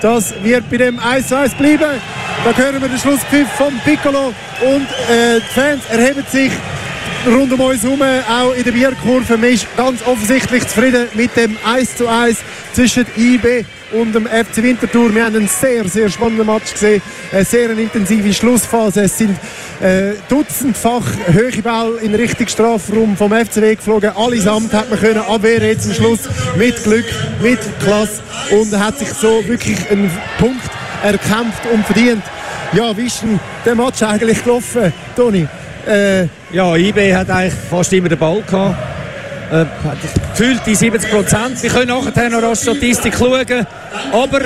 Das wird bei dem 1-1 bleiben. Da hören wir den Schlusspfiff von Piccolo und äh, die Fans erheben sich rund um uns herum, auch in der Bierkurve. Man ist ganz offensichtlich zufrieden mit dem 1-1 zwischen IB und dem FC Winterthur. Wir haben einen sehr, sehr spannenden Match gesehen, eine sehr intensive Schlussphase. Es sind äh, dutzendfach hohe Ball in Richtung Strafraum vom FCW geflogen. Allesamt hat man können abwehren jetzt am Schluss mit Glück, mit Klasse und hat sich so wirklich einen Punkt erkämpft und verdient. Ja, wie ist denn der Match eigentlich gelaufen, Toni? Äh, ja, IB hat eigentlich fast immer den Ball gehabt. Äh, gefühlt die 70 Prozent. Wir können nachher noch als Statistik schauen. Aber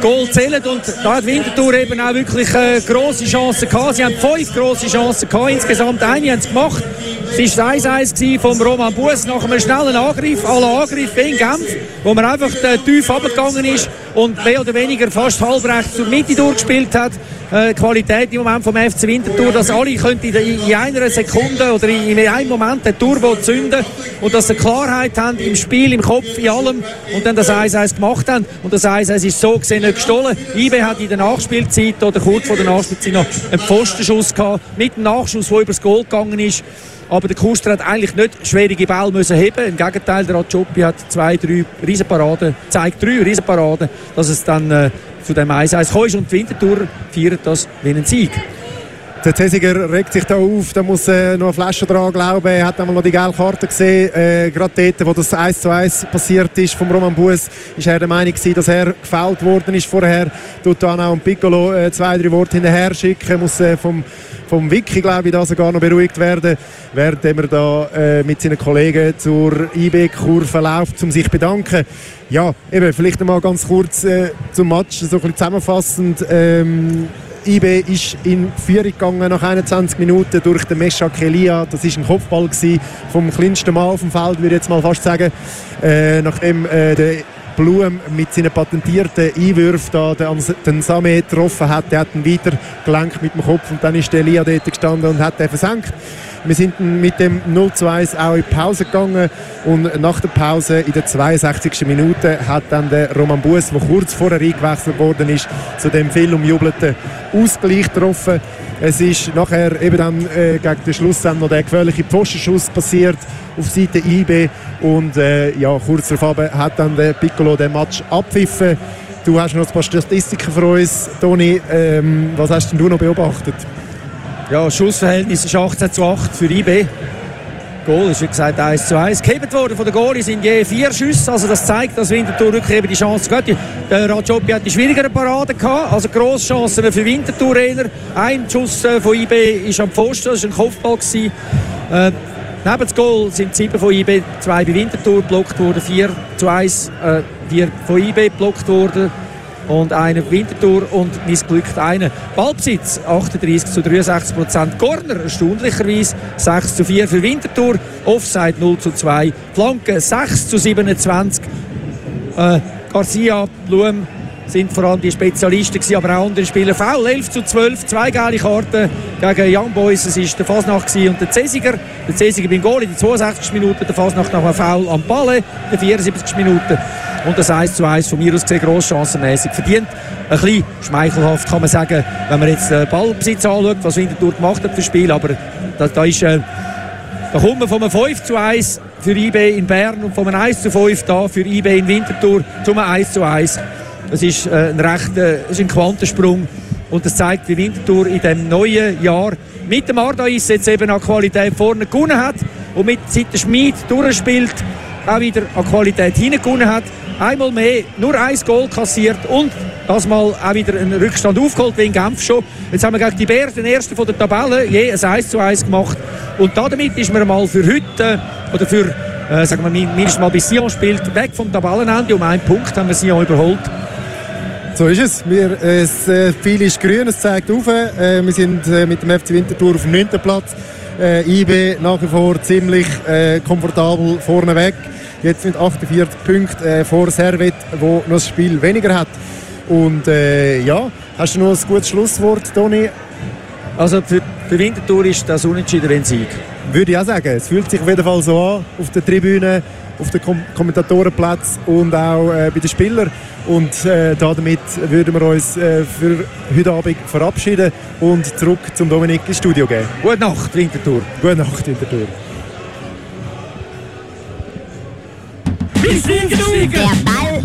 Goal zählt und da hat Winterthur eben auch wirklich äh, grosse Chancen gehabt. Sie haben fünf grosse Chancen gehabt. Insgesamt eine haben sie gemacht. Es war 1-1 vom Roman Bus nach einem schnellen Angriff, alle Angriff in Genf, wo man einfach äh, tief abgegangen ist und mehr oder weniger fast halbrechts zur Mitte durchgespielt hat. Äh, Qualität im Moment vom FC Winterthur, dass alle könnten in, einer Sekunde oder in, einem Moment den Turbo zünden und dass sie Klarheit haben im Spiel, im Kopf, in allem und dann das 1-1 gemacht haben. Und das 1-1 ist so gesehen nicht gestohlen. IB hat in der Nachspielzeit oder kurz vor der Nachspielzeit noch einen Pfostenschuss gehabt, mit einem Nachschuss, der übers Goal gegangen ist. Aber der Kuster hat eigentlich nicht schwierige Bälle müssen heben. Im Gegenteil, der Rajopi hat zwei, drei Riesenparaden, zeigt drei Riesenparaden, dass es dann äh, zu dem 1-1 kommt. Und die Wintertour feiert das wie einen Sieg. Der Cesiger regt sich da auf, da muss äh, noch eine Flasche dran glauben. Er hat einmal noch die gelbe Karte gesehen. Äh, Gerade dort, wo das 1 zu 1 passiert ist vom Roman Buß, ist er der Meinung gewesen, dass er gefällt worden ist vorher. Tut dann auch Piccolo äh, zwei, drei Worte hinterher schicken, muss äh, vom vom Wiki, glaube ich, da sogar noch beruhigt werden, während er da äh, mit seinen Kollegen zur IB-Kurve läuft, um sich bedanken. Ja, eben, vielleicht einmal ganz kurz äh, zum Match, so ein bisschen zusammenfassend. Ähm, IB ist in Führung gegangen nach 21 Minuten durch den Mesha Kelia. Das ist ein Kopfball vom kleinsten Mal auf dem Feld, würde ich jetzt mal fast sagen. Äh, nachdem äh, der Blum mit seinen patentierten Einwürfen da den, den Same getroffen hat. Der hat ihn weiter gelenkt mit dem Kopf und dann ist der Elia dort gestanden und hat den versenkt. Wir sind mit dem 0 zu 1 auch in Pause gegangen und nach der Pause in der 62. Minute hat dann der Roman Bus, der kurz vorher eingewechselt worden ist, zu dem viel umjubelten Ausgleich getroffen. Es ist nachher eben dann äh, gegen den Schluss dann noch der gefährliche Pfostenschuss passiert auf Seite IB und äh, ja, kurz darauf hat dann der Piccolo den Match abpfiffen. Du hast noch ein paar Statistiken für uns, Toni. Ähm, was hast denn du noch beobachtet? Ja, Schussverhältnis ist 18 zu 8 für IB. Goal ist wie gesagt 1 zu 1. Gehebt worden von der Goalie sind je vier Schüsse. Also das zeigt, dass Winterthur wirklich eben die Chance hat. Der Rajopi hat die schwierigeren Paraden gehabt. Also grosse Chancen für Winterthur. Ein Schuss äh, von IB ist am Pfosten. Das war ein Kopfball. Äh, neben dem Goal sind sieben von IB, zwei bei Winterthur geblockt worden. Vier zu 1, äh, vier von IB geblockt worden und einer Winterthur und missglückt einer. Ballbesitz 38 zu 63 Prozent. Corner erstaunlicherweise 6 zu 4 für Winterthur. Offside 0 zu 2. Flanke 6 zu 27. Äh, Garcia, Blum sind vor allem die Spezialisten gewesen, aber auch andere Spieler. Foul 11 zu 12, zwei geile Karten gegen Young Boys. Es ist der Fasnacht und der Cesiger. Der Cesiger beim Goal in der 62. Minute, der Fasnacht nach einem Foul am Balle in der 74. Minute. Und das 1 zu 1 von mir aus gesehen grosschancenmässig verdient. Ein bisschen schmeichelhaft kann man sagen, wenn man jetzt den Ballbesitz anschaut, was Winterthur gemacht hat für das Spiel. Aber da, da ist... Äh, da kommt man von einem 5 zu 1 für IB in Bern und von einem 1 zu 5 da für IB in Winterthur zum 1 zu 1. Das ist äh, ein rechter ist ein Quantensprung und das zeigt, wie Winterthur in dem neuen Jahr mit dem Ardais jetzt eben an Qualität vorne gewonnen hat und mit seit der Schmied durchspielt auch wieder an Qualität hingewonnen hat einmal mehr nur ein Goal kassiert und das mal auch wieder einen Rückstand aufgeholt, wie in Genf schon. Jetzt haben wir gegen die Bären den ersten von der Tabelle, je ein 1 zu 1 gemacht. Und damit ist man mal für heute, oder für, äh, sagen wir mindestens mal bis Sion spielt, weg vom Tabellenende. Um einen Punkt haben wir Sion überholt. So ist es. Wir, äh, es äh, viel ist grün, es zeigt auf. Äh, wir sind äh, mit dem FC Winterthur auf dem 9. Platz. Äh, IB nach wie vor ziemlich äh, komfortabel vorne weg. Jetzt sind 48 Punkte äh, vor Servet, wo noch das Spiel weniger hat. Und ja, hast du noch ein gutes Schlusswort, Toni? Also für, für Winterthur ist das Unentschieden ein Sieg. Würde ich auch sagen. Es fühlt sich auf jeden Fall so an auf der Tribüne. auf den Kom Kommentatorenplatz und auch äh, bei den Spielern. Und äh, damit würden wir uns äh, für heute Abend verabschieden und zurück zum Dominik ins Studio gehen. Gute Nacht, Winterthur. Gute Nacht, Winterthur. Der Ball